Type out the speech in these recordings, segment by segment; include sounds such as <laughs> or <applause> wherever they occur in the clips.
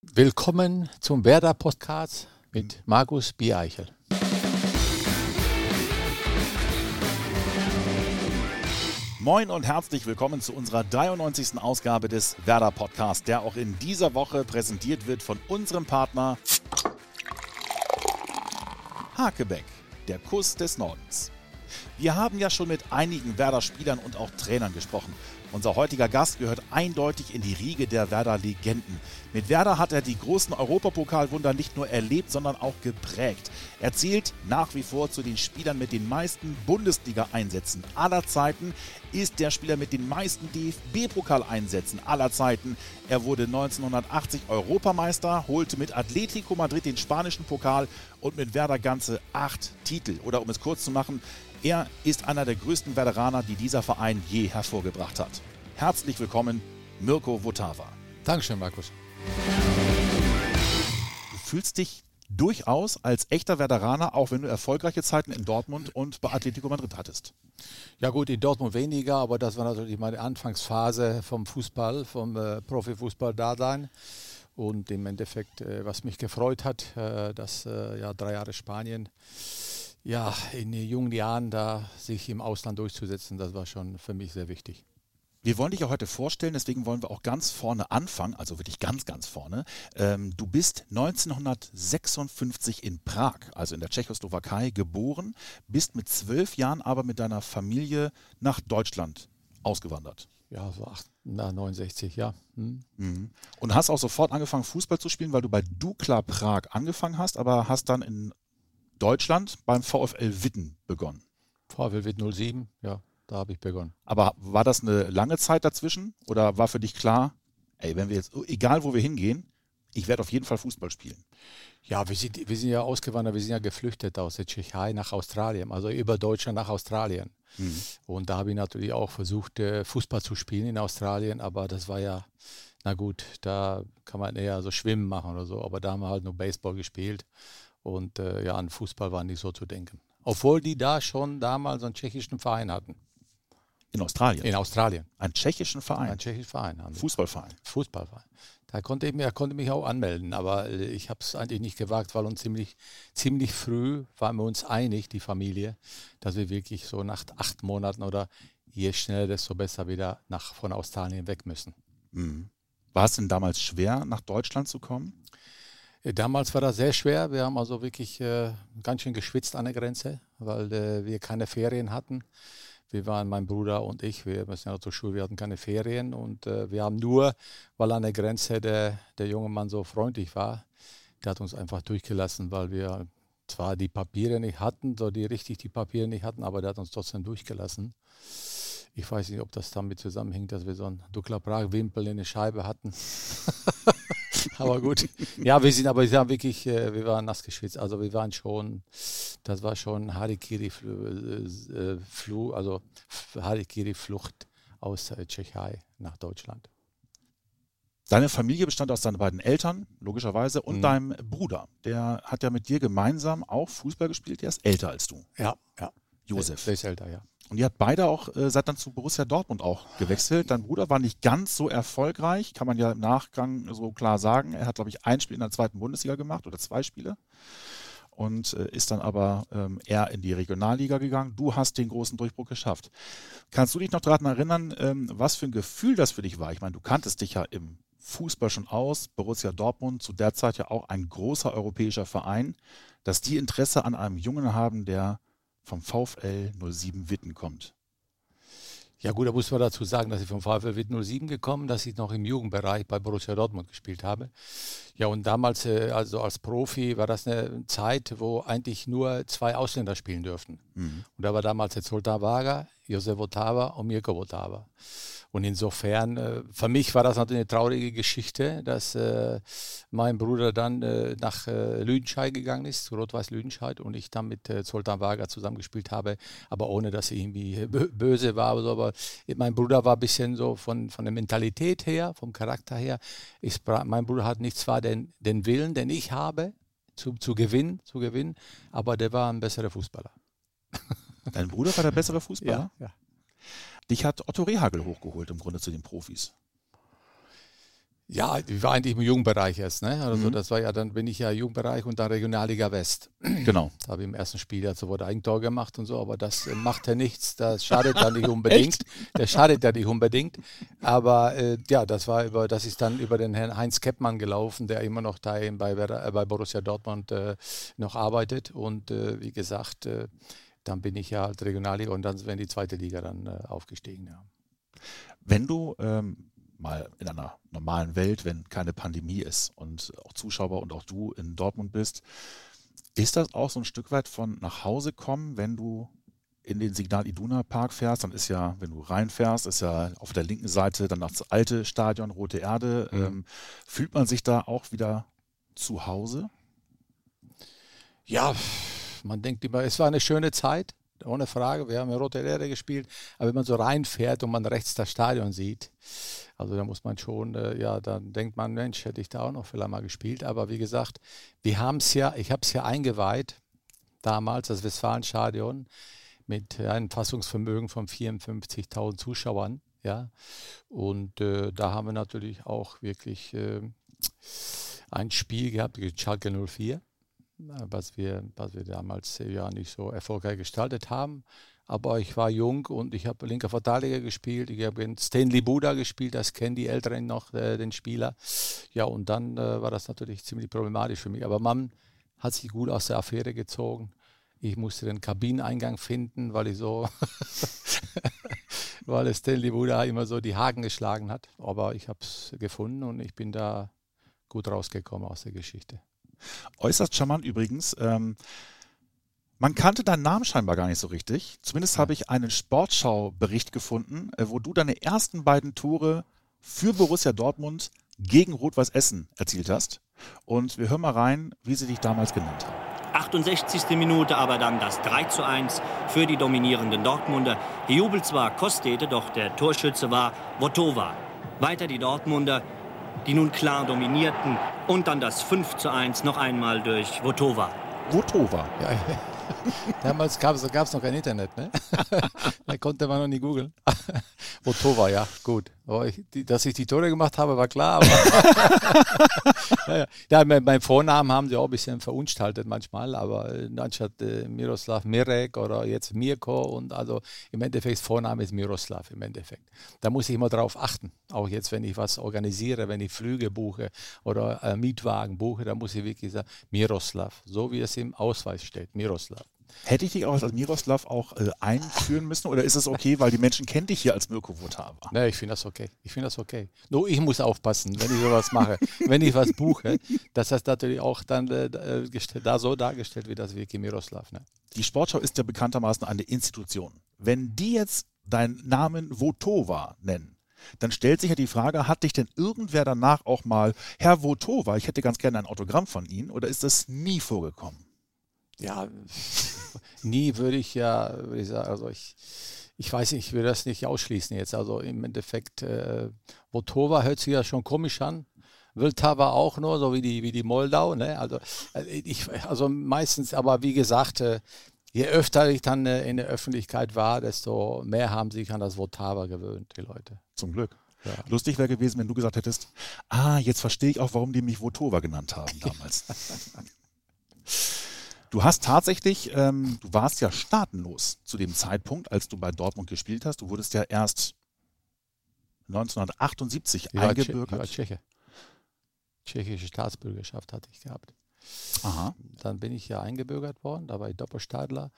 Willkommen zum Werder Podcast mit Markus Biereichel. Moin und herzlich willkommen zu unserer 93. Ausgabe des Werder Podcasts, der auch in dieser Woche präsentiert wird von unserem Partner Hakebeck, der Kuss des Nordens. Wir haben ja schon mit einigen Werder-Spielern und auch Trainern gesprochen. Unser heutiger Gast gehört eindeutig in die Riege der Werder-Legenden. Mit Werder hat er die großen Europapokalwunder nicht nur erlebt, sondern auch geprägt. Er zählt nach wie vor zu den Spielern mit den meisten Bundesliga-Einsätzen aller Zeiten, ist der Spieler mit den meisten DFB-Pokaleinsätzen aller Zeiten. Er wurde 1980 Europameister, holte mit Atletico Madrid den spanischen Pokal und mit Werder ganze acht Titel. Oder um es kurz zu machen, er ist einer der größten Veteraner, die dieser Verein je hervorgebracht hat. Herzlich willkommen, Mirko Votava. Dankeschön, Markus. Du fühlst dich durchaus als echter Veteraner, auch wenn du erfolgreiche Zeiten in Dortmund und bei Atletico Madrid hattest. Ja gut, in Dortmund weniger, aber das war natürlich meine Anfangsphase vom Fußball, vom äh, Profifußball da sein. Und im Endeffekt, äh, was mich gefreut hat, äh, dass äh, ja drei Jahre Spanien ja, in jungen Jahren da sich im Ausland durchzusetzen, das war schon für mich sehr wichtig. Wir wollen dich ja heute vorstellen, deswegen wollen wir auch ganz vorne anfangen, also wirklich ganz, ganz vorne. Ähm, du bist 1956 in Prag, also in der Tschechoslowakei, geboren, bist mit zwölf Jahren aber mit deiner Familie nach Deutschland ausgewandert. Ja, so acht, na, 69, ja. Hm. Mhm. Und hast auch sofort angefangen, Fußball zu spielen, weil du bei Dukla Prag angefangen hast, aber hast dann in Deutschland beim VfL Witten begonnen. VfL Witten 07, ja, da habe ich begonnen. Aber war das eine lange Zeit dazwischen oder war für dich klar, ey, wenn wir jetzt, egal wo wir hingehen, ich werde auf jeden Fall Fußball spielen? Ja, wir sind, wir sind ja ausgewandert, wir sind ja geflüchtet aus der Tschechei nach Australien, also über Deutschland nach Australien. Mhm. Und da habe ich natürlich auch versucht, äh, Fußball zu spielen in Australien, aber das war ja, na gut, da kann man eher so Schwimmen machen oder so, aber da haben wir halt nur Baseball gespielt. Und äh, ja, an Fußball war nicht so zu denken. Obwohl die da schon damals einen tschechischen Verein hatten. In Australien? In Australien. Einen tschechischen Verein? Einen tschechischen Verein. Fußballverein? Fußballverein. Da konnte ich, er konnte mich auch anmelden, aber äh, ich habe es eigentlich nicht gewagt, weil uns ziemlich, ziemlich früh waren wir uns einig, die Familie, dass wir wirklich so nach acht Monaten oder je schneller, desto besser wieder nach, von Australien weg müssen. Mhm. War es denn damals schwer, nach Deutschland zu kommen? Äh, damals war das sehr schwer. Wir haben also wirklich äh, ganz schön geschwitzt an der Grenze, weil äh, wir keine Ferien hatten. Wir waren, mein Bruder und ich, wir müssen ja zur Schule, wir hatten keine Ferien und äh, wir haben nur, weil an der Grenze der, der junge Mann so freundlich war, der hat uns einfach durchgelassen, weil wir zwar die Papiere nicht hatten, so die richtig die Papiere nicht hatten, aber der hat uns trotzdem durchgelassen. Ich weiß nicht, ob das damit zusammenhängt, dass wir so einen Dukla Prag-Wimpel in der Scheibe hatten. <laughs> <laughs> aber gut. Ja, wir sind aber wir sind wirklich, äh, wir waren nass geschwitzt. Also wir waren schon, das war schon Harikiri-Fluch, äh, also Harikiri-Flucht aus äh, Tschechei nach Deutschland. Deine Familie bestand aus deinen beiden Eltern, logischerweise, und mhm. deinem Bruder. Der hat ja mit dir gemeinsam auch Fußball gespielt. Der ist älter als du. Ja, ja. Josef. Der ist älter, ja. Und ihr habt beide auch, äh, seid dann zu Borussia Dortmund auch gewechselt. Dein Bruder war nicht ganz so erfolgreich, kann man ja im Nachgang so klar sagen. Er hat, glaube ich, ein Spiel in der zweiten Bundesliga gemacht oder zwei Spiele und äh, ist dann aber ähm, eher in die Regionalliga gegangen. Du hast den großen Durchbruch geschafft. Kannst du dich noch daran erinnern, ähm, was für ein Gefühl das für dich war? Ich meine, du kanntest dich ja im Fußball schon aus. Borussia Dortmund, zu der Zeit ja auch ein großer europäischer Verein, dass die Interesse an einem Jungen haben, der vom VfL 07 Witten kommt. Ja gut, da muss man dazu sagen, dass ich vom VfL Witten 07 gekommen, dass ich noch im Jugendbereich bei Borussia Dortmund gespielt habe. Ja und damals, äh, also als Profi, war das eine Zeit, wo eigentlich nur zwei Ausländer spielen dürften. Mhm. Und da war damals der Zoltan Wager, Josef Otava und Mirko Otava. Und insofern, äh, für mich war das natürlich eine traurige Geschichte, dass äh, mein Bruder dann äh, nach äh, Lüdenscheid gegangen ist, zu Rot-Weiß Lüdenscheid, und ich dann mit äh, Zoltan Wager zusammengespielt habe, aber ohne, dass er irgendwie böse war oder so. Aber mein Bruder war ein bisschen so von, von der Mentalität her, vom Charakter her. Ich, mein Bruder hat nicht zwar den, den Willen, den ich habe, zu, zu gewinnen, zu gewinnen, aber der war ein besserer Fußballer. Dein Bruder war der bessere <laughs> Fußballer? Ja, ja. Dich hat Otto Rehagel hochgeholt im Grunde zu den Profis. Ja, ich war eigentlich im Jugendbereich erst, ne? Also mhm. das war ja, dann bin ich ja Jugendbereich und dann Regionalliga West. <clears throat> Genau. Da habe ich im ersten Spiel ja so wurde Eigentor gemacht und so, aber das äh, macht ja nichts, das schadet ja nicht <laughs> unbedingt. das schadet ja nicht unbedingt. Aber äh, ja, das war über, das ist dann über den Herrn Heinz Keppmann gelaufen, der immer noch da bei, äh, bei Borussia Dortmund äh, noch arbeitet. Und äh, wie gesagt, äh, dann bin ich ja halt Regionalliga und dann werden die zweite Liga dann aufgestiegen, ja. Wenn du ähm mal in einer normalen Welt, wenn keine Pandemie ist und auch Zuschauer und auch du in Dortmund bist, ist das auch so ein Stück weit von nach Hause kommen, wenn du in den Signal Iduna Park fährst, dann ist ja, wenn du reinfährst, ist ja auf der linken Seite dann das alte Stadion, Rote Erde. Mhm. Ähm, fühlt man sich da auch wieder zu Hause? Ja, man denkt immer, es war eine schöne Zeit, ohne Frage. Wir haben ja Rote Erde gespielt, aber wenn man so reinfährt und man rechts das Stadion sieht, also da muss man schon, äh, ja, dann denkt man, Mensch, hätte ich da auch noch vielleicht mal gespielt. Aber wie gesagt, wir haben es ja, ich habe es ja eingeweiht, damals das Westfalenstadion mit einem Fassungsvermögen von 54.000 Zuschauern. Ja, und äh, da haben wir natürlich auch wirklich äh, ein Spiel gehabt gegen Schalke 04, was wir, was wir damals ja nicht so erfolgreich gestaltet haben aber ich war jung und ich habe linker Verteidiger gespielt. Ich habe Stanley Buda gespielt, das kennen die Älteren noch, äh, den Spieler. Ja, und dann äh, war das natürlich ziemlich problematisch für mich. Aber man hat sich gut aus der Affäre gezogen. Ich musste den Kabineneingang finden, weil ich so, <laughs> weil Stanley Buda immer so die Haken geschlagen hat. Aber ich habe es gefunden und ich bin da gut rausgekommen aus der Geschichte. Äußerst charmant übrigens. Ähm man kannte deinen Namen scheinbar gar nicht so richtig. Zumindest ja. habe ich einen Sportschau-Bericht gefunden, äh, wo du deine ersten beiden Tore für Borussia Dortmund gegen Rot-Weiß Essen erzielt hast. Und wir hören mal rein, wie sie dich damals genannt haben. 68. Minute aber dann das 3 zu 1 für die dominierenden Dortmunder. Gejubelt zwar Kostete, doch der Torschütze war Votova. Weiter die Dortmunder, die nun klar dominierten. Und dann das 5 zu 1 noch einmal durch Votova. Votova. Ja, <laughs> Damals gab es noch kein Internet, ne? <laughs> da konnte man noch nie googeln. <laughs> Motova, ja, gut. Ich, die, dass ich die Tore gemacht habe, war klar. Ja, ja. ja mein, mein, Vornamen haben sie auch ein bisschen verunstaltet manchmal, aber anstatt äh, Miroslav Mirek oder jetzt Mirko und also im Endeffekt Vorname ist Miroslav im Endeffekt. Da muss ich immer drauf achten. Auch jetzt, wenn ich was organisiere, wenn ich Flüge buche oder äh, Mietwagen buche, da muss ich wirklich sagen Miroslav, so wie es im Ausweis steht, Miroslav. Hätte ich dich auch als Miroslav auch äh, einführen müssen oder ist es okay, weil die Menschen kennen dich hier als Mirko Votava? Nee, ich finde das okay. Ich finde das okay. Nur ich muss aufpassen, wenn ich sowas mache. <laughs> wenn ich was buche, dass das natürlich auch dann äh, äh da so dargestellt wird, als Vicky Miroslav. Ne? Die Sportschau ist ja bekanntermaßen eine Institution. Wenn die jetzt deinen Namen Votova nennen, dann stellt sich ja die Frage, hat dich denn irgendwer danach auch mal, Herr Votova, ich hätte ganz gerne ein Autogramm von Ihnen, oder ist das nie vorgekommen? Ja, nie würde ich ja, würde ich sagen, also ich, ich weiß nicht, ich will das nicht ausschließen jetzt. Also im Endeffekt, äh, Votova hört sich ja schon komisch an. Wildtava auch nur, so wie die, wie die Moldau. Ne? Also, äh, ich, also meistens, aber wie gesagt, äh, je öfter ich dann äh, in der Öffentlichkeit war, desto mehr haben sich an das Votava gewöhnt, die Leute. Zum Glück. Ja. Lustig wäre gewesen, wenn du gesagt hättest, ah, jetzt verstehe ich auch, warum die mich Votova genannt haben damals. <laughs> Du hast tatsächlich, ähm, du warst ja staatenlos zu dem Zeitpunkt, als du bei Dortmund gespielt hast. Du wurdest ja erst 1978 ich eingebürgert. War Tscheche. Tschechische Staatsbürgerschaft hatte ich gehabt. Aha. Dann bin ich ja eingebürgert worden, da war ich Doppelstaatler.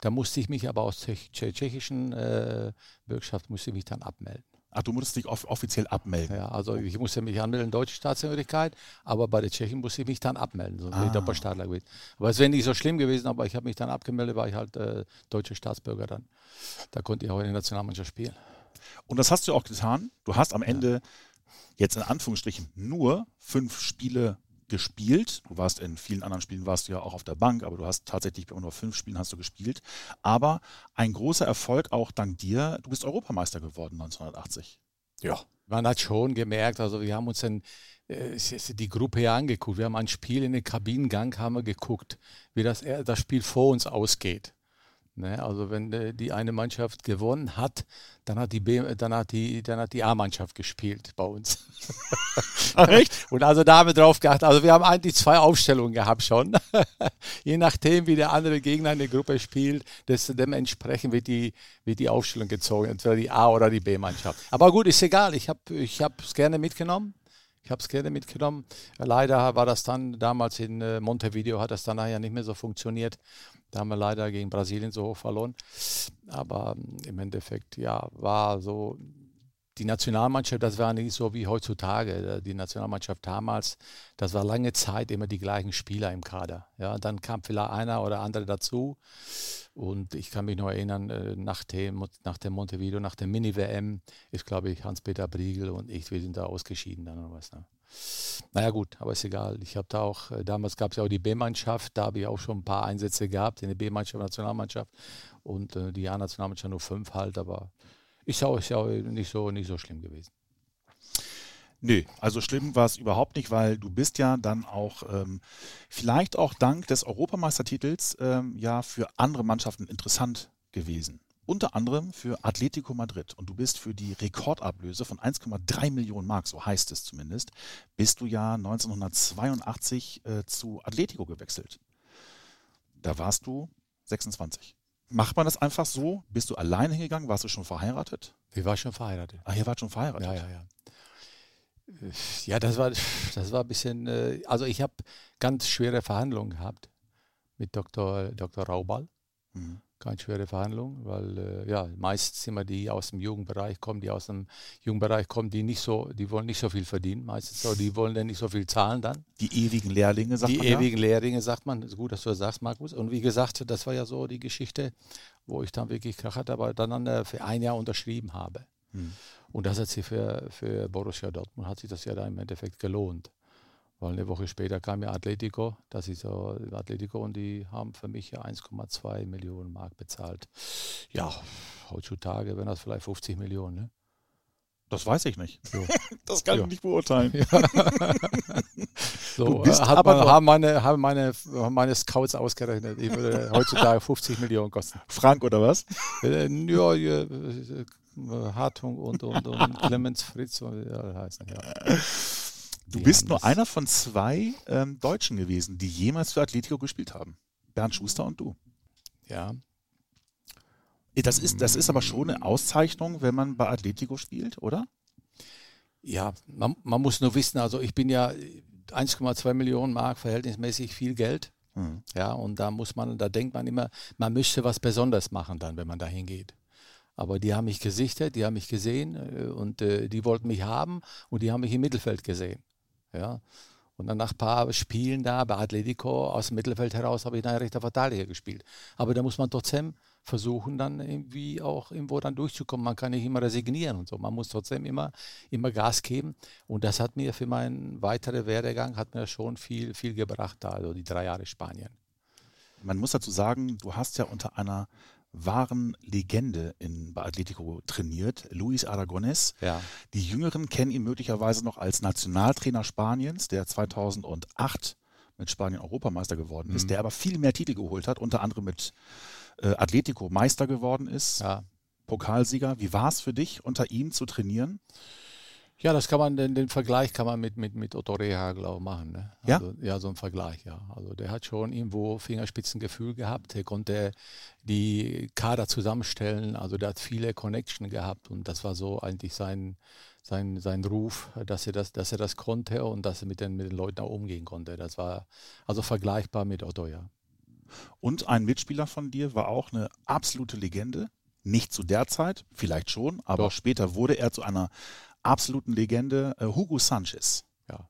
Da musste ich mich aber aus der tschechischen äh, Bürgerschaft musste ich mich dann abmelden. Ach, du musstest dich off offiziell abmelden. Ja, also ich musste mich anmelden, deutsche Staatsangehörigkeit, aber bei der Tschechen musste ich mich dann abmelden, sonst ah. wäre ich Doppelstaatler gewesen. Aber es wäre nicht so schlimm gewesen, aber ich habe mich dann abgemeldet, war ich halt äh, deutscher Staatsbürger dann. Da konnte ich auch in der Nationalmannschaft spielen. Und das hast du auch getan. Du hast am Ende ja. jetzt in Anführungsstrichen nur fünf Spiele gespielt. Du warst in vielen anderen Spielen warst du ja auch auf der Bank, aber du hast tatsächlich bei nur fünf Spielen hast du gespielt. Aber ein großer Erfolg auch dank dir. Du bist Europameister geworden 1980. Ja, man hat schon gemerkt, also wir haben uns dann äh, die Gruppe hier angeguckt. Wir haben ein Spiel in den Kabinengang haben wir geguckt, wie das, das Spiel vor uns ausgeht. Ne? Also wenn äh, die eine Mannschaft gewonnen hat, dann hat die B, dann hat die, dann hat die A-Mannschaft gespielt bei uns. Ach, <laughs> echt? Und also da haben wir drauf geachtet. Also wir haben eigentlich zwei Aufstellungen gehabt schon. <laughs> Je nachdem, wie der andere Gegner in der Gruppe spielt, das, dementsprechend wird die, wird die Aufstellung gezogen, entweder die A- oder die B-Mannschaft. Aber gut, ist egal. Ich habe es ich gerne mitgenommen. Ich habe es gerne mitgenommen. Leider war das dann damals in äh, Montevideo, hat das dann nachher nicht mehr so funktioniert. Da haben wir leider gegen Brasilien so hoch verloren. Aber ähm, im Endeffekt, ja, war so die Nationalmannschaft, das war nicht so wie heutzutage. Die Nationalmannschaft damals, das war lange Zeit immer die gleichen Spieler im Kader. Ja, dann kam vielleicht einer oder andere dazu. Und ich kann mich noch erinnern, äh, nach dem, nach dem Montevideo, nach der Mini-WM, ist, glaube ich, Hans-Peter Briegel und ich, wir sind da ausgeschieden dann oder was. Ne? Naja gut, aber ist egal. Ich habe da auch, äh, damals gab es ja auch die B-Mannschaft, da habe ich auch schon ein paar Einsätze gehabt in der B-Mannschaft, Nationalmannschaft und äh, die A-Nationalmannschaft nur fünf halt, aber ist auch, ist auch nicht, so, nicht so schlimm gewesen. Nö, also schlimm war es überhaupt nicht, weil du bist ja dann auch ähm, vielleicht auch dank des Europameistertitels ähm, ja für andere Mannschaften interessant gewesen. Unter anderem für Atletico Madrid. Und du bist für die Rekordablöse von 1,3 Millionen Mark, so heißt es zumindest, bist du ja 1982 äh, zu Atletico gewechselt. Da warst du 26. Macht man das einfach so? Bist du alleine hingegangen? Warst du schon verheiratet? Ich war schon verheiratet. Ach, ihr wart schon verheiratet? Ja, ja, ja. Ja, das war, das war ein bisschen, äh, also ich habe ganz schwere Verhandlungen gehabt mit Dr. Dr. Raubal. Mhm. Ganz schwere Verhandlungen, weil äh, ja, meistens immer die aus dem Jugendbereich kommen, die aus dem Jugendbereich kommen, die nicht so, die wollen nicht so viel verdienen, meistens so, die wollen dann nicht so viel zahlen dann. Die ewigen Lehrlinge, sagt die man. Die ewigen ja? Lehrlinge, sagt man. Ist gut, dass du das sagst, Markus. Und wie gesagt, das war ja so die Geschichte, wo ich dann wirklich krachert, aber dann für ein Jahr unterschrieben habe. Mhm. Und das hat sich für, für Borussia Dortmund hat sich das ja da im Endeffekt gelohnt. Weil eine Woche später kam ja Atletico, das ist so Atletico und die haben für mich ja 1,2 Millionen Mark bezahlt. Ja, heutzutage wären das vielleicht 50 Millionen, ne? Das weiß ich nicht. So. <laughs> Das kann ja. ich nicht beurteilen. Ja. <laughs> so, bist hat aber man, haben, meine, haben, meine, haben meine Scouts ausgerechnet. Ich würde heutzutage 50 Millionen kosten. Frank oder was? Äh, ja, ja Hartung und, und, und <laughs> Clemens Fritz und ja, heißen, ja. Du bist nur einer von zwei ähm, Deutschen gewesen, die jemals für Atletico gespielt haben. Bernd Schuster und du. Ja. Das ist, das ist aber schon eine Auszeichnung, wenn man bei Atletico spielt, oder? Ja, man, man muss nur wissen, also ich bin ja 1,2 Millionen Mark verhältnismäßig viel Geld. Mhm. Ja, und da muss man, da denkt man immer, man müsste was Besonderes machen dann, wenn man da hingeht. Aber die haben mich gesichtet, die haben mich gesehen äh, und äh, die wollten mich haben und die haben mich im Mittelfeld gesehen. Ja. Und dann nach ein paar Spielen da bei Atletico aus dem Mittelfeld heraus habe ich dann rechter Verteidiger gespielt. Aber da muss man trotzdem versuchen, dann irgendwie auch irgendwo dann durchzukommen. Man kann nicht immer resignieren und so. Man muss trotzdem immer, immer Gas geben. Und das hat mir für meinen weiteren Werdegang hat mir schon viel, viel gebracht, da, also die drei Jahre Spanien. Man muss dazu sagen, du hast ja unter einer wahren Legende in, bei Atletico trainiert, Luis Aragones. Ja. Die Jüngeren kennen ihn möglicherweise noch als Nationaltrainer Spaniens, der 2008 mit Spanien Europameister geworden ist, mhm. der aber viel mehr Titel geholt hat, unter anderem mit äh, Atletico Meister geworden ist, ja. Pokalsieger. Wie war es für dich, unter ihm zu trainieren? Ja, das kann man, den, den Vergleich kann man mit, mit, mit Otto Rehagel auch machen. Ne? Also, ja? Ja, so ein Vergleich, ja. Also der hat schon irgendwo Fingerspitzengefühl gehabt. Er konnte die Kader zusammenstellen. Also der hat viele Connection gehabt und das war so eigentlich sein, sein, sein Ruf, dass er das, dass er das konnte und dass er mit den, mit den Leuten auch umgehen konnte. Das war also vergleichbar mit Otto, ja. Und ein Mitspieler von dir war auch eine absolute Legende. Nicht zu der Zeit, vielleicht schon, aber Doch. später wurde er zu einer absoluten Legende äh, Hugo Sanchez. Ja.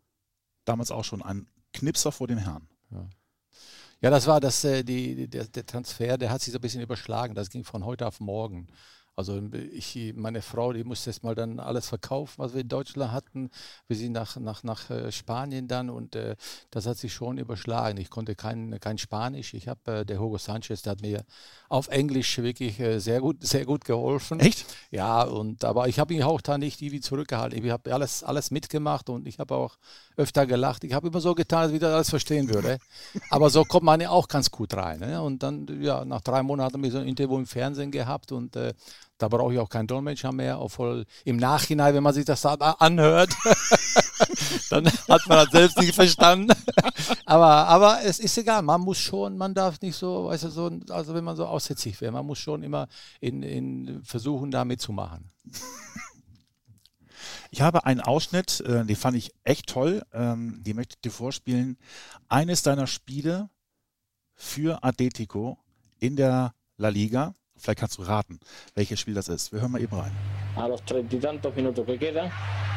Damals auch schon ein Knipser vor dem Herrn. Ja. Ja, das war das, äh, die, der, der, Transfer, der hat sich so ein bisschen überschlagen. Das ging von heute auf morgen. Also ich, meine Frau, die musste jetzt mal dann alles verkaufen, was wir in Deutschland hatten. Wir sind nach, nach, nach äh, Spanien dann und äh, das hat sich schon überschlagen. Ich konnte kein, kein Spanisch. Ich habe, äh, der Hugo Sanchez, der hat mir auf Englisch wirklich äh, sehr gut, sehr gut geholfen. Echt? Ja, und aber ich habe ihn auch da nicht irgendwie zurückgehalten. Ich habe alles, alles mitgemacht und ich habe auch öfter gelacht. Ich habe immer so getan, als ich das alles verstehen würde. <laughs> aber so kommt man ja auch ganz gut rein. Ne? Und dann, ja, nach drei Monaten habe ich so ein Interview im Fernsehen gehabt und äh, da brauche ich auch keinen Dolmetscher mehr, obwohl im Nachhinein, wenn man sich das anhört, <laughs> dann hat man das selbst nicht verstanden. <laughs> aber, aber es ist egal, man muss schon, man darf nicht so, weißt du, so, also wenn man so aussätzlich wäre, man muss schon immer in, in versuchen, da mitzumachen. Ich habe einen Ausschnitt, äh, den fand ich echt toll, ähm, die möchte ich dir vorspielen. Eines deiner Spiele für Atletico in der La Liga Vielleicht kannst raten, welches Spiel das ist. Wir hören mal eben. A los treinta y tantos minutos que quedan.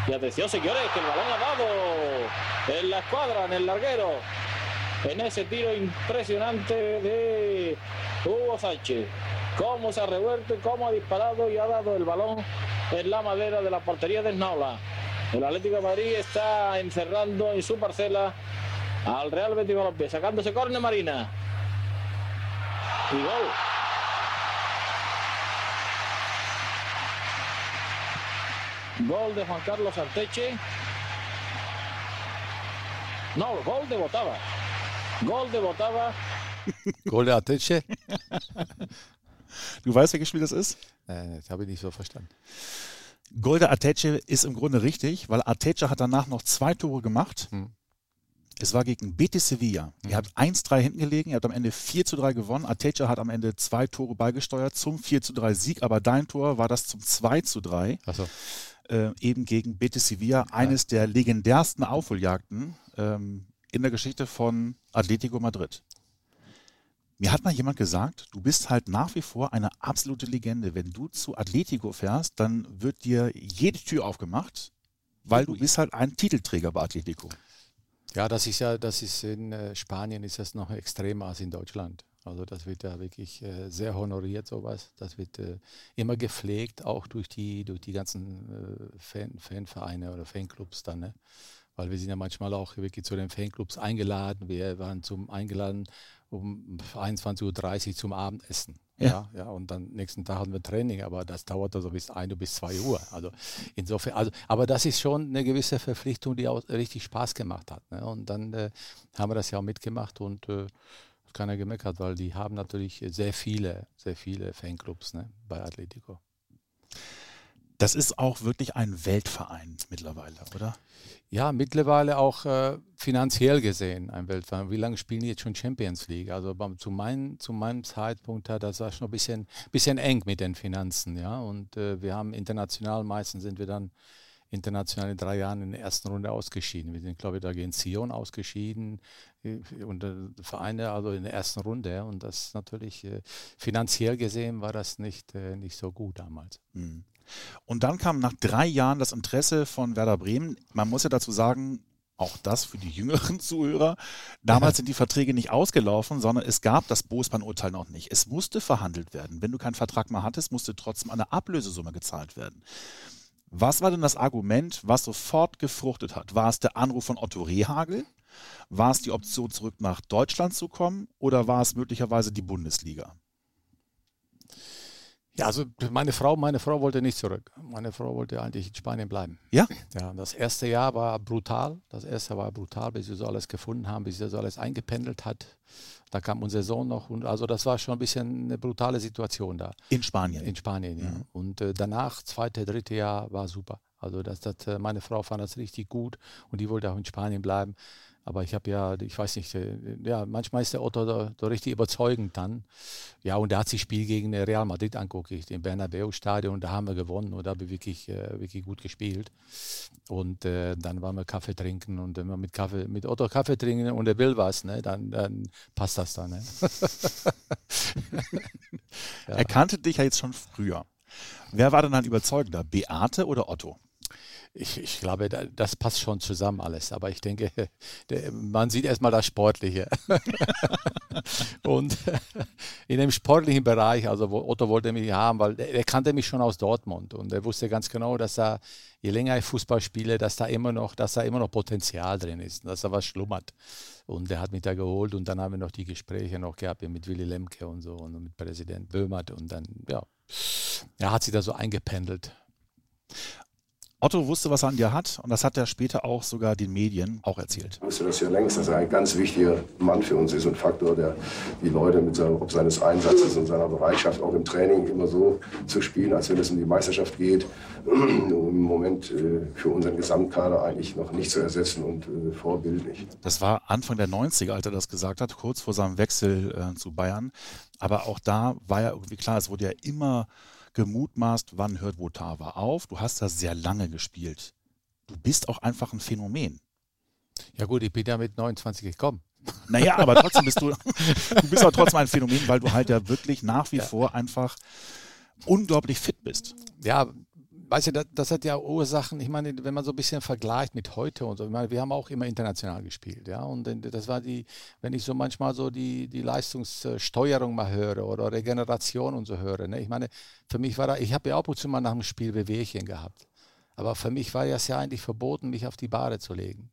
Y atención, señores, que el balón ha dado en la escuadra, en el larguero. En ese tiro impresionante de Hugo Sánchez. Cómo se ha revuelto y cómo ha disparado y ha dado el balón en la madera de la portería de Snaula. El Atlético de Madrid está encerrando en su parcela al Real Betis Balompié, sacándose córner Marina. Y gol. Gol de Juan Carlos Arteche. No, gol de Botava. Gol de Botava. Gol de Arteche. Du weißt, welches Spiel das ist? Äh, das habe ich nicht so verstanden. Golde Arteche ist im Grunde richtig, weil Arteche hat danach noch zwei Tore gemacht. Hm. Es war gegen Betis Sevilla. Ihr habt 1-3 hinten gelegen, ihr habt am Ende 4 3 gewonnen. Atecha hat am Ende zwei Tore beigesteuert zum 4 3 Sieg, aber dein Tor war das zum 2 3. Achso äh, eben gegen Betis Sevilla, eines der legendärsten Aufholjagden ähm, in der Geschichte von Atletico Madrid. Mir hat mal jemand gesagt, du bist halt nach wie vor eine absolute Legende. Wenn du zu Atletico fährst, dann wird dir jede Tür aufgemacht, weil du bist halt ein Titelträger bei Atletico. Ja, das ist ja, das ist in äh, Spanien ist das noch extremer als in Deutschland. Also das wird ja wirklich äh, sehr honoriert, sowas. Das wird äh, immer gepflegt, auch durch die, durch die ganzen äh, Fan, Fanvereine oder Fanclubs dann. Ne? Weil wir sind ja manchmal auch wirklich zu den Fanclubs eingeladen. Wir waren zum eingeladen um 21.30 Uhr zum Abendessen. Ja. ja. Ja, und dann nächsten Tag hatten wir Training, aber das dauert also bis 1 bis 2 Uhr. Also insofern, also, aber das ist schon eine gewisse Verpflichtung, die auch richtig Spaß gemacht hat. Ne? Und dann äh, haben wir das ja auch mitgemacht und äh, keiner gemeckert, weil die haben natürlich sehr viele, sehr viele Fanclubs ne, bei Atletico. Das ist auch wirklich ein Weltverein mittlerweile, oder? Ja, mittlerweile auch äh, finanziell gesehen ein Weltverein. Wie lange spielen die jetzt schon Champions League? Also beim, zu, mein, zu meinem Zeitpunkt, das war schon ein bisschen, bisschen eng mit den Finanzen. Ja? Und äh, wir haben international, meistens sind wir dann international in drei Jahren in der ersten Runde ausgeschieden. Wir sind, glaube ich, da gegen Sion ausgeschieden äh, und äh, Vereine also in der ersten Runde. Und das natürlich äh, finanziell gesehen war das nicht, nicht so gut damals. Mhm. Und dann kam nach drei Jahren das Interesse von Werder Bremen. Man muss ja dazu sagen, auch das für die jüngeren <laughs> Zuhörer. Damals <laughs> sind die Verträge nicht ausgelaufen, sondern es gab das Bosman-Urteil noch nicht. Es musste verhandelt werden. Wenn du keinen Vertrag mehr hattest, musste trotzdem eine Ablösesumme gezahlt werden. Was war denn das Argument, was sofort gefruchtet hat? War es der Anruf von Otto Rehagel? War es die Option, zurück nach Deutschland zu kommen? Oder war es möglicherweise die Bundesliga? Ja, also meine Frau, meine Frau wollte nicht zurück. Meine Frau wollte eigentlich in Spanien bleiben. Ja? Ja, das erste Jahr war brutal. Das erste war brutal, bis wir so alles gefunden haben, bis sie so alles eingependelt hat. Da kam unser Sohn noch und also das war schon ein bisschen eine brutale Situation da. In Spanien? In Spanien, ja. Mhm. Und äh, danach, zweite, dritte Jahr war super. Also das, das, äh, meine Frau fand das richtig gut und die wollte auch in Spanien bleiben. Aber ich habe ja, ich weiß nicht, äh, ja, manchmal ist der Otto da, da, richtig überzeugend dann. Ja, und er hat sich Spiel gegen Real Madrid angeguckt, im Bernabeu-Stadion, da haben wir gewonnen und da haben wir wirklich, äh, wirklich gut gespielt. Und äh, dann waren wir Kaffee trinken und wenn wir mit Kaffee, mit Otto Kaffee trinken und er will was, ne, dann, dann passt das dann. Ne? <laughs> ja. Er kannte dich ja jetzt schon früher. Wer war denn dann überzeugender, Beate oder Otto? Ich, ich glaube, das passt schon zusammen alles. Aber ich denke, <laughs> man sieht erstmal das Sportliche. <laughs> und in dem sportlichen Bereich, also Otto wollte mich haben, weil er kannte mich schon aus Dortmund und er wusste ganz genau, dass da, je länger ich Fußball spiele, dass da immer noch, dass da immer noch Potenzial drin ist, dass da was schlummert. Und er hat mich da geholt und dann haben wir noch die Gespräche noch gehabt mit Willy Lemke und so und mit Präsident Böhmert und dann, ja, er hat sich da so eingependelt. Otto wusste, was er an dir hat und das hat er später auch sogar den Medien auch erzählt. Ich wusste das ja längst, dass er ein ganz wichtiger Mann für uns ist und Faktor, der die Leute mit seinem, ob seines Einsatzes und seiner Bereitschaft auch im Training immer so zu spielen, als wenn es um die Meisterschaft geht, <clears throat> im Moment äh, für unseren Gesamtkader eigentlich noch nicht zu ersetzen und äh, vorbildlich. Das war Anfang der 90er, als er das gesagt hat, kurz vor seinem Wechsel äh, zu Bayern. Aber auch da war ja irgendwie klar, es wurde ja immer gemutmaßt, wann hört Votava auf. Du hast da sehr lange gespielt. Du bist auch einfach ein Phänomen. Ja gut, ich bin ja mit 29 gekommen. Naja, aber trotzdem bist du, <laughs> du bist aber trotzdem ein Phänomen, weil du halt ja wirklich nach wie ja. vor einfach unglaublich fit bist. Ja, weißt du, das, das, hat ja Ursachen, ich meine, wenn man so ein bisschen vergleicht mit heute und so, ich meine, wir haben auch immer international gespielt, ja, und das war die, wenn ich so manchmal so die, die Leistungssteuerung mal höre oder Regeneration und so höre, ne, ich meine, für mich war da, ich habe ja ab und zu mal nach dem Spiel Bewegchen gehabt, aber für mich war es ja eigentlich verboten, mich auf die Bahre zu legen.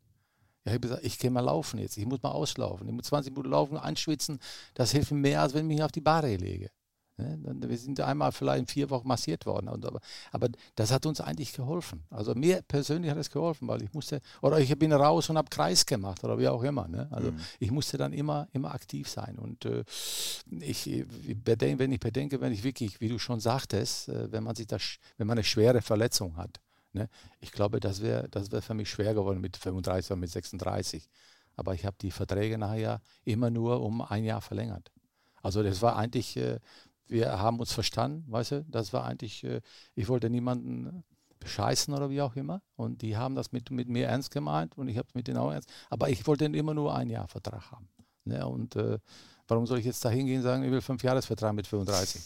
ich habe gesagt, ich gehe mal laufen jetzt, ich muss mal auslaufen, ich muss 20 Minuten laufen, anschwitzen, das hilft mir mehr, als wenn ich mich auf die Bahre lege. Ne? Wir sind einmal vielleicht in vier Wochen massiert worden. Aber, aber das hat uns eigentlich geholfen. Also mir persönlich hat es geholfen, weil ich musste, oder ich bin raus und habe Kreis gemacht oder wie auch immer. Ne? Also mhm. ich musste dann immer, immer aktiv sein. Und äh, ich, bedenke, wenn ich bedenke, wenn ich wirklich, wie du schon sagtest, äh, wenn man sich das, wenn man eine schwere Verletzung hat, ne? ich glaube, das wäre das wär für mich schwer geworden mit 35 oder mit 36. Aber ich habe die Verträge nachher immer nur um ein Jahr verlängert. Also das war eigentlich, äh, wir haben uns verstanden, weißt du, das war eigentlich, äh, ich wollte niemanden bescheißen oder wie auch immer. Und die haben das mit, mit mir ernst gemeint und ich habe es mit denen auch ernst. Aber ich wollte immer nur ein Jahr Vertrag haben. Ne? Und äh, warum soll ich jetzt da hingehen und sagen, ich will fünf Jahresvertrag mit 35?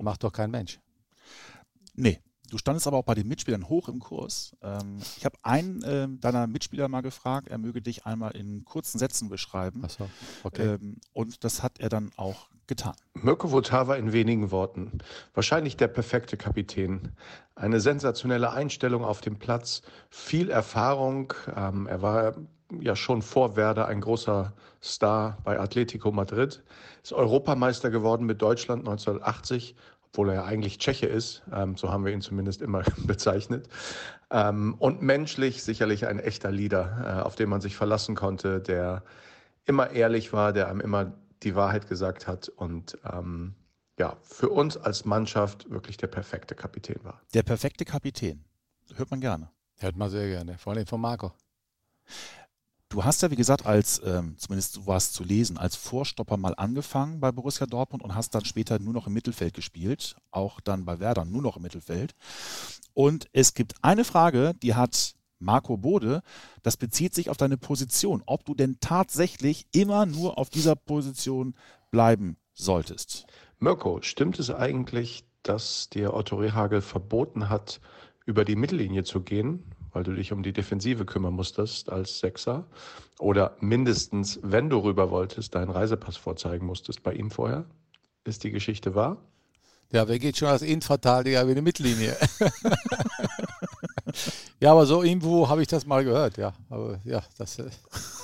Macht doch kein Mensch. Nee, Du standest aber auch bei den Mitspielern hoch im Kurs. Ähm, ich habe einen äh, deiner Mitspieler mal gefragt, er möge dich einmal in kurzen Sätzen beschreiben. Ach so, okay. Ähm, und das hat er dann auch getan. Mirko Votava in wenigen Worten. Wahrscheinlich der perfekte Kapitän. Eine sensationelle Einstellung auf dem Platz, viel Erfahrung. Ähm, er war ja schon vor Werder ein großer Star bei Atletico Madrid, ist Europameister geworden mit Deutschland 1980 obwohl er ja eigentlich Tscheche ist, ähm, so haben wir ihn zumindest immer <laughs> bezeichnet. Ähm, und menschlich sicherlich ein echter Leader, äh, auf den man sich verlassen konnte, der immer ehrlich war, der einem immer die Wahrheit gesagt hat und ähm, ja, für uns als Mannschaft wirklich der perfekte Kapitän war. Der perfekte Kapitän. Hört man gerne. Hört man sehr gerne, vor allem von Marco. Du hast ja, wie gesagt, als, ähm, zumindest du warst zu lesen, als Vorstopper mal angefangen bei Borussia Dortmund und hast dann später nur noch im Mittelfeld gespielt, auch dann bei Werder nur noch im Mittelfeld. Und es gibt eine Frage, die hat Marco Bode, das bezieht sich auf deine Position, ob du denn tatsächlich immer nur auf dieser Position bleiben solltest. Mirko, stimmt es eigentlich, dass dir Otto Rehagel verboten hat, über die Mittellinie zu gehen, weil du dich um die Defensive kümmern musstest als Sechser. Oder mindestens, wenn du rüber wolltest, deinen Reisepass vorzeigen musstest bei ihm vorher. Ist die Geschichte wahr? Ja, wer geht schon als Innenverteidiger über die Mittellinie? <laughs> ja, aber so irgendwo habe ich das mal gehört, ja. Aber ja, das. Äh,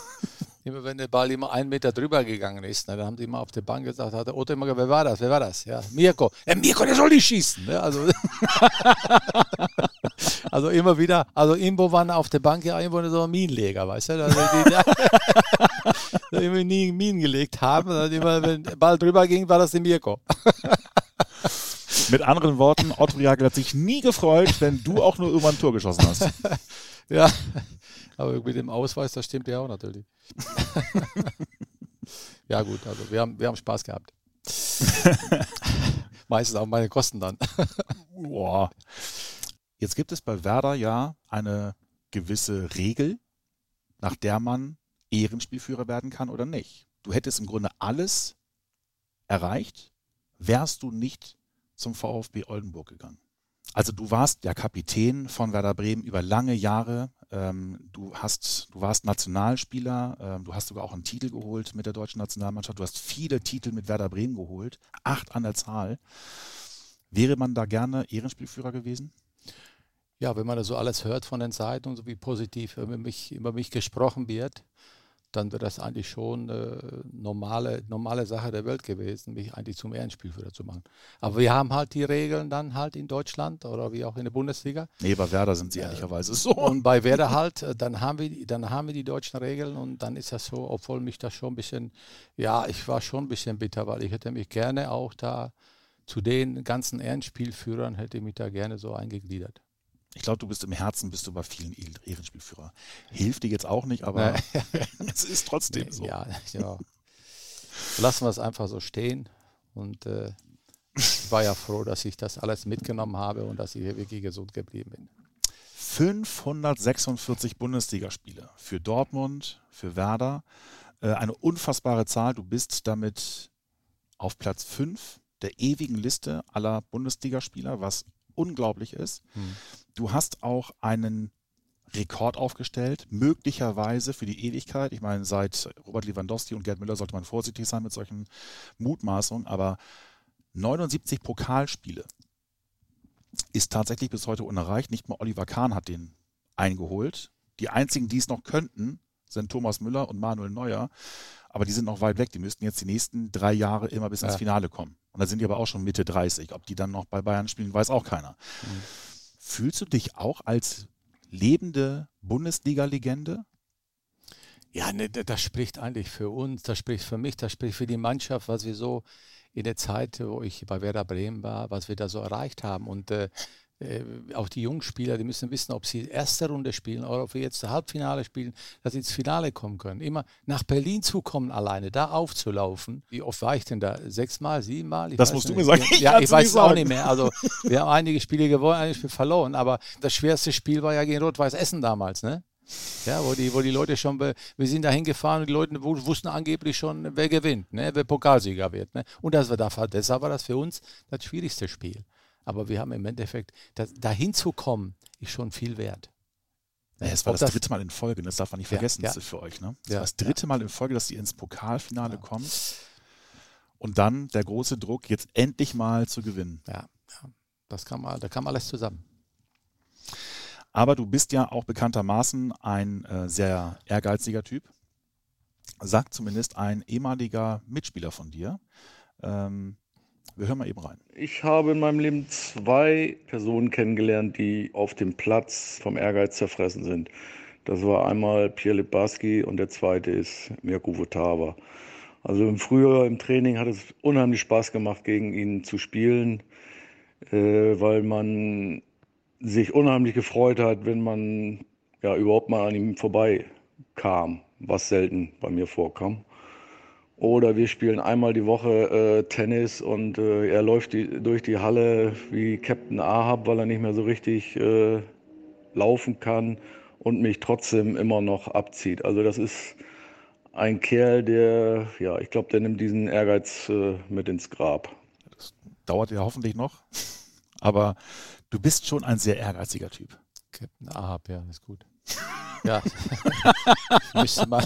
<laughs> immer wenn der Ball immer einen Meter drüber gegangen ist, ne, dann haben die immer auf der Bank gesagt, hat der Otto immer gesagt, wer war das, wer war das? Ja, Mirko. Ja, Mirko, der soll nicht schießen. Ne? Also, <laughs> also immer wieder, also irgendwo waren auf der Bank ja irgendwo so Minenleger, weißt du? Also die, die, <laughs> die immer nie Minen gelegt haben. Und immer, wenn der Ball drüber ging, war das der Mirko. Mit anderen Worten, Otto Jagel hat sich nie gefreut, wenn du auch nur irgendwann ein Tor geschossen hast. <laughs> ja, aber mit dem Ausweis, das stimmt ja auch natürlich. <laughs> ja, gut, also wir haben, wir haben Spaß gehabt. Meistens auch meine Kosten dann. Boah. Jetzt gibt es bei Werder ja eine gewisse Regel, nach der man Ehrenspielführer werden kann oder nicht. Du hättest im Grunde alles erreicht, wärst du nicht zum VfB Oldenburg gegangen. Also du warst der Kapitän von Werder Bremen über lange Jahre. Ähm, du hast, du warst Nationalspieler. Ähm, du hast sogar auch einen Titel geholt mit der deutschen Nationalmannschaft. Du hast viele Titel mit Werder Bremen geholt, acht an der Zahl. Wäre man da gerne Ehrenspielführer gewesen? Ja, wenn man das so alles hört von den Seiten und so wie positiv über mich, über mich gesprochen wird, dann wäre das eigentlich schon eine normale, normale Sache der Welt gewesen, mich eigentlich zum Ehrenspielführer zu machen. Aber wir haben halt die Regeln dann halt in Deutschland oder wie auch in der Bundesliga. Nee, bei Werder sind sie ehrlicherweise so. Und bei <laughs> Werder halt, äh, dann haben wir, dann haben wir die deutschen Regeln und dann ist das so, obwohl mich das schon ein bisschen, ja, ich war schon ein bisschen bitter, weil ich hätte mich gerne auch da zu den ganzen Ehrenspielführern hätte ich mich da gerne so eingegliedert. Ich glaube, du bist im Herzen, bist du bei vielen Ehrenspielführer. Hilft dir jetzt auch nicht, aber <laughs> es ist trotzdem so. Ja, ja. Lassen wir es einfach so stehen. Und äh, ich war ja froh, dass ich das alles mitgenommen habe und dass ich hier wirklich gesund geblieben bin. 546 Bundesligaspiele für Dortmund, für Werder. Äh, eine unfassbare Zahl. Du bist damit auf Platz 5 der ewigen Liste aller Bundesligaspieler, was unglaublich ist. Hm. Du hast auch einen Rekord aufgestellt, möglicherweise für die Ewigkeit. Ich meine, seit Robert Lewandowski und Gerd Müller sollte man vorsichtig sein mit solchen Mutmaßungen, aber 79 Pokalspiele ist tatsächlich bis heute unerreicht. Nicht mal Oliver Kahn hat den eingeholt. Die einzigen, die es noch könnten, sind Thomas Müller und Manuel Neuer, aber die sind noch weit weg. Die müssten jetzt die nächsten drei Jahre immer bis ins Finale kommen. Und da sind die aber auch schon Mitte 30. Ob die dann noch bei Bayern spielen, weiß auch keiner. Mhm. Fühlst du dich auch als lebende Bundesliga-Legende? Ja, ne, das spricht eigentlich für uns, das spricht für mich, das spricht für die Mannschaft, was wir so in der Zeit, wo ich bei Werder Bremen war, was wir da so erreicht haben. Und äh, äh, auch die jungen Spieler, die müssen wissen, ob sie erste Runde spielen oder ob wir jetzt Halbfinale spielen, dass sie ins Finale kommen können. Immer nach Berlin zu kommen alleine, da aufzulaufen. Wie oft war ich denn da? Sechsmal, siebenmal? Ich das musst nicht. du mir sagen. <laughs> Ich ja, ich weiß es auch nicht mehr. Also wir haben einige Spiele gewonnen, einige Spiele verloren, aber das schwerste Spiel war ja gegen Rot-Weiß Essen damals, ne? Ja, wo die, wo die Leute schon, wir sind da hingefahren und die Leute wussten angeblich schon, wer gewinnt, ne, wer Pokalsieger wird. Ne? Und das war, deshalb war das für uns das schwierigste Spiel. Aber wir haben im Endeffekt, das, dahin zu kommen, ist schon viel wert. Ja, es war das, das, dritte Mal in Folge, das darf man nicht vergessen, ja, ja. für euch. Ne? Das ja, war das dritte Mal in Folge, dass ihr ins Pokalfinale kommt. Und dann der große Druck, jetzt endlich mal zu gewinnen. Ja, das kam, da kam alles zusammen. Aber du bist ja auch bekanntermaßen ein äh, sehr ehrgeiziger Typ. Sagt zumindest ein ehemaliger Mitspieler von dir. Ähm, wir hören mal eben rein. Ich habe in meinem Leben zwei Personen kennengelernt, die auf dem Platz vom Ehrgeiz zerfressen sind. Das war einmal Pierre Libarski und der zweite ist Mirko Votava. Also im Frühjahr im Training hat es unheimlich Spaß gemacht, gegen ihn zu spielen, äh, weil man sich unheimlich gefreut hat, wenn man ja überhaupt mal an ihm vorbeikam, was selten bei mir vorkam. Oder wir spielen einmal die Woche äh, Tennis und äh, er läuft die, durch die Halle wie Captain Ahab, weil er nicht mehr so richtig äh, laufen kann und mich trotzdem immer noch abzieht. Also das ist ein Kerl, der, ja, ich glaube, der nimmt diesen Ehrgeiz äh, mit ins Grab. Das dauert ja hoffentlich noch, aber du bist schon ein sehr ehrgeiziger Typ. Captain Ahab, ja, ist gut. ja, <laughs> müsste mal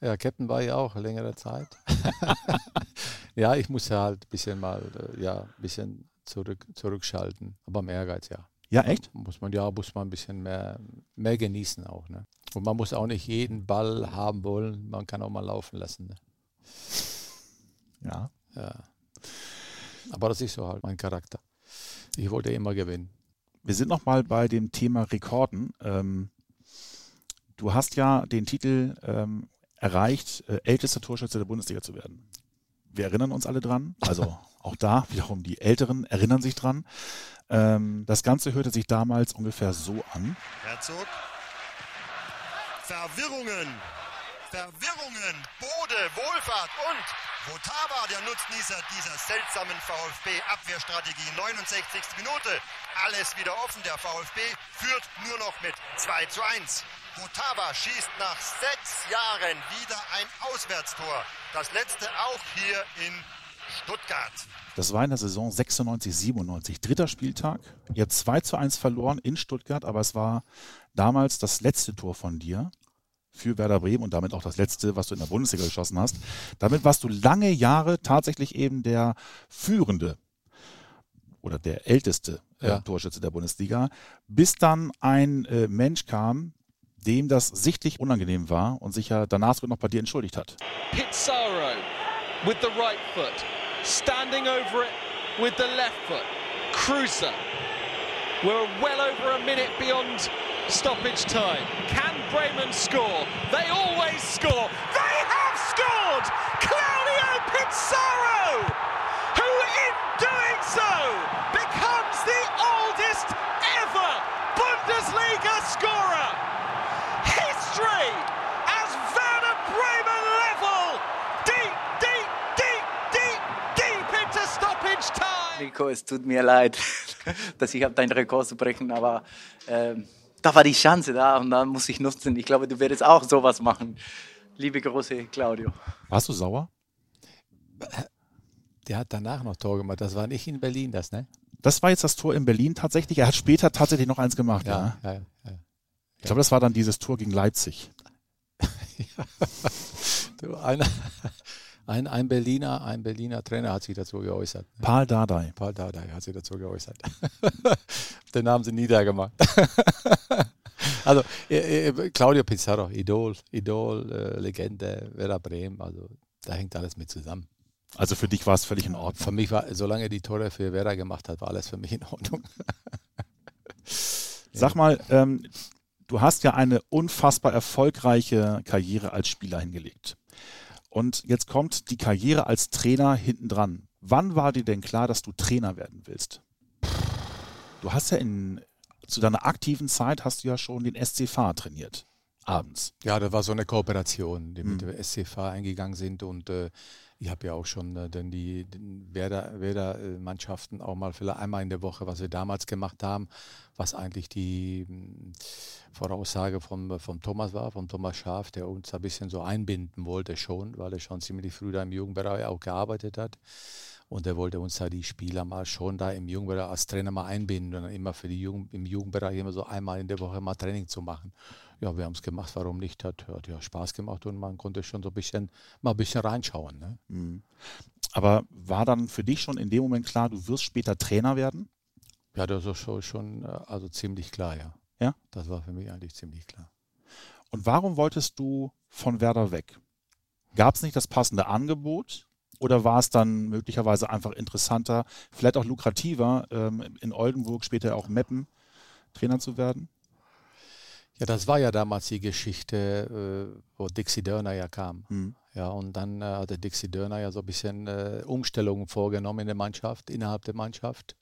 ja, Captain war ja auch längere Zeit. <laughs> ja, ich muss halt ein bisschen mal, äh, ja, ein bisschen zurück, zurückschalten. Aber mehr Ehrgeiz, ja. Ja, echt? Muss man ja, muss man ein bisschen mehr, mehr genießen auch. Ne? Und man muss auch nicht jeden Ball haben wollen. Man kann auch mal laufen lassen. Ne? Ja. Ja. Aber das ist so halt mein Charakter. Ich wollte immer gewinnen. Wir sind noch mal bei dem Thema Rekorden. Ähm, du hast ja den Titel ähm, erreicht, äh, ältester Torschütze der Bundesliga zu werden. Wir erinnern uns alle dran, also <laughs> auch da wiederum die Älteren erinnern sich dran. Ähm, das Ganze hörte sich damals ungefähr so an. Herzog. Verwirrungen. Verwirrungen. Bode, Wohlfahrt und Votava, der Nutznießer dieser seltsamen VfB-Abwehrstrategie. 69. Minute. Alles wieder offen. Der VfB führt nur noch mit 2 zu 1. Votava schießt nach sechs Jahren wieder ein Auswärtstor. Das letzte auch hier in Stuttgart. Das war in der Saison 96, 97. Dritter Spieltag. Ihr habt 2 zu 1 verloren in Stuttgart, aber es war damals das letzte Tor von dir für Werder Bremen und damit auch das letzte, was du in der Bundesliga geschossen hast. Damit warst du lange Jahre tatsächlich eben der führende oder der älteste äh, ja. Torschütze der Bundesliga, bis dann ein äh, Mensch kam, dem das sichtlich unangenehm war und sich ja danach sogar noch bei dir entschuldigt hat. Pizarro with the right foot, standing over it with the left foot. Cruiser. We're well over a minute beyond stoppage time. Can Bremen score? They always score. They have scored! Claudio Pizarro, who in doing so becomes the oldest ever Bundesliga scorer. History as Werder Bremen level deep, deep, deep, deep, deep into stoppage time. Nico, es tut mir leid, <laughs> dass ich habe deinen Rekord zu brechen, aber ähm, da war die Chance da und da muss ich nutzen. Ich glaube, du wirst auch sowas machen. Liebe große Claudio. Warst du sauer? Der hat danach noch Tor gemacht. Das war nicht in Berlin, das, ne? Das war jetzt das Tor in Berlin tatsächlich. Er hat später tatsächlich noch eins gemacht. Ja, ja. ja, ja. Ich glaube, das war dann dieses Tor gegen Leipzig. <laughs> ja. Du, einer, ein, ein, Berliner, ein Berliner Trainer hat sich dazu geäußert. Ne? Paul Dardai. Paul Dardai hat sich dazu geäußert. <laughs> Den haben sie niedergemacht. <laughs> also äh, äh, Claudio Pizarro, Idol, Idol, äh, Legende, Werder Bremen, also da hängt alles mit zusammen. Also für dich war es völlig in Ordnung? Für mich war, solange die Tore für Werder gemacht hat, war alles für mich in Ordnung. <laughs> Sag mal, ähm, du hast ja eine unfassbar erfolgreiche Karriere als Spieler hingelegt. Und jetzt kommt die Karriere als Trainer hinten dran. Wann war dir denn klar, dass du Trainer werden willst? Du hast ja in, zu deiner aktiven Zeit hast du ja schon den SCV trainiert. Abends. Ja, das war so eine Kooperation, die mit hm. der SCV eingegangen sind und äh, ich habe ja auch schon äh, dann die Werder-Mannschaften auch mal vielleicht einmal in der Woche, was wir damals gemacht haben, was eigentlich die hm, Voraussage von, von Thomas war, von Thomas Schaaf, der uns ein bisschen so einbinden wollte schon, weil er schon ziemlich früh da im Jugendbereich auch gearbeitet hat. Und er wollte uns da die Spieler mal schon da im Jugendbereich als Trainer mal einbinden und immer für die Jugend, im Jugendbereich immer so einmal in der Woche mal Training zu machen ja, wir haben es gemacht, warum nicht? Hat, hat ja Spaß gemacht und man konnte schon so ein bisschen mal ein bisschen reinschauen. Ne? Mhm. Aber war dann für dich schon in dem Moment klar, du wirst später Trainer werden? Ja, das ist schon, schon äh, also ziemlich klar, ja. Ja? Das war für mich eigentlich ziemlich klar. Und warum wolltest du von Werder weg? Gab es nicht das passende Angebot? Oder war es dann möglicherweise einfach interessanter, vielleicht auch lukrativer, ähm, in Oldenburg, später auch Meppen, Trainer zu werden? Ja, das war ja damals die Geschichte, äh, wo Dixie Dörner ja kam. Mhm. Ja, und dann äh, hatte Dixie Dörner ja so ein bisschen äh, Umstellungen vorgenommen in der Mannschaft, innerhalb der Mannschaft.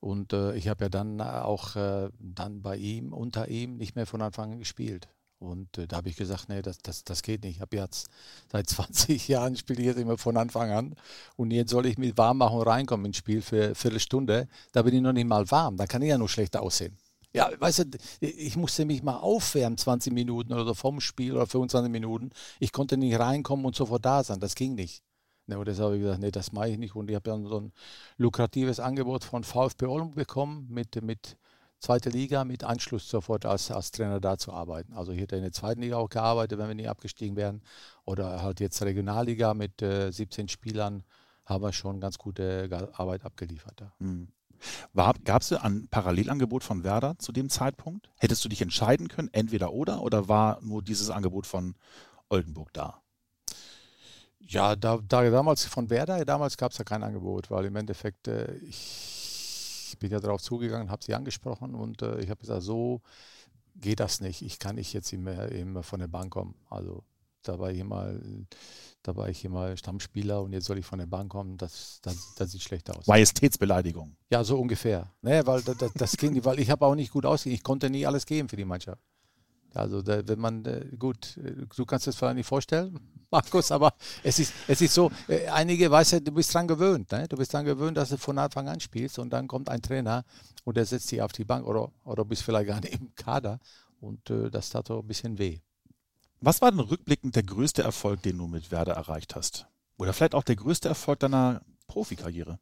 Und ich habe ja dann auch dann bei ihm, unter ihm, nicht mehr von Anfang an gespielt. Und da habe ich gesagt, nee, das, das, das geht nicht. Ich habe jetzt seit <laughs> 20 Jahren spiele ich jetzt immer von Anfang an. Und jetzt soll ich mit warm machen und reinkommen ins Spiel für eine Viertelstunde. Da bin ich noch nicht mal warm. Da kann ich ja nur schlecht aussehen. Ja, weißt du, ich musste mich mal aufwärmen, 20 Minuten oder vom Spiel oder 25 Minuten. Ich konnte nicht reinkommen und sofort da sein. Das ging nicht. Ne, und deshalb habe ich gesagt, nee, das mache ich nicht. Und ich habe dann so ein lukratives Angebot von VfB Olm bekommen mit, mit zweiter Liga, mit Anschluss sofort als, als Trainer da zu arbeiten. Also ich hätte in der zweiten Liga auch gearbeitet, wenn wir nicht abgestiegen wären. Oder halt jetzt Regionalliga mit äh, 17 Spielern haben wir schon ganz gute Arbeit abgeliefert. Ja. Mhm. Gab es ein Parallelangebot von Werder zu dem Zeitpunkt? Hättest du dich entscheiden können, entweder oder, oder war nur dieses Angebot von Oldenburg da? Ja, da, da damals von Werder, damals gab es ja kein Angebot, weil im Endeffekt äh, ich bin ja darauf zugegangen, habe sie angesprochen und äh, ich habe gesagt, so geht das nicht. Ich kann nicht jetzt immer, immer von der Bank kommen. Also da war ich immer, da war ich immer Stammspieler und jetzt soll ich von der Bank kommen, das, das, das sieht schlecht aus. Majestätsbeleidigung. Ja, so ungefähr. Ne, weil das, das ging, weil ich habe auch nicht gut ausgesehen. Ich konnte nie alles geben für die Mannschaft. Also da, wenn man, äh, gut, äh, du kannst es vielleicht nicht vorstellen, <laughs> Markus, aber es ist, es ist so, äh, einige, weißt du, du bist dran gewöhnt, ne? du bist dran gewöhnt, dass du von Anfang an spielst und dann kommt ein Trainer und der setzt dich auf die Bank oder, oder bist vielleicht gar nicht im Kader und äh, das tat so ein bisschen weh. Was war denn rückblickend der größte Erfolg, den du mit Werder erreicht hast? Oder vielleicht auch der größte Erfolg deiner Profikarriere?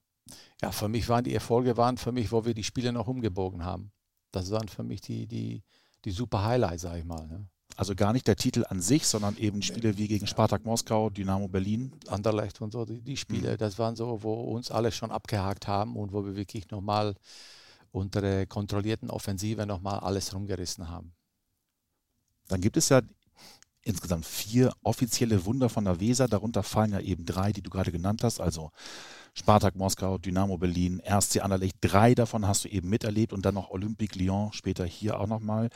Ja, für mich waren die Erfolge waren für mich, wo wir die Spiele noch umgebogen haben. Das waren für mich die, die, die super Highlights, sag ich mal. Ne? Also gar nicht der Titel an sich, sondern eben Spiele wie gegen Spartak Moskau, Dynamo Berlin. Anderlecht und so, die, die Spiele, mhm. das waren so, wo uns alle schon abgehakt haben und wo wir wirklich nochmal unter der kontrollierten Offensive nochmal alles rumgerissen haben. Dann gibt es ja insgesamt vier offizielle Wunder von der Weser. Darunter fallen ja eben drei, die du gerade genannt hast. Also Spartak Moskau, Dynamo Berlin, RSC Anderlecht. Drei davon hast du eben miterlebt und dann noch Olympique Lyon, später hier auch nochmal.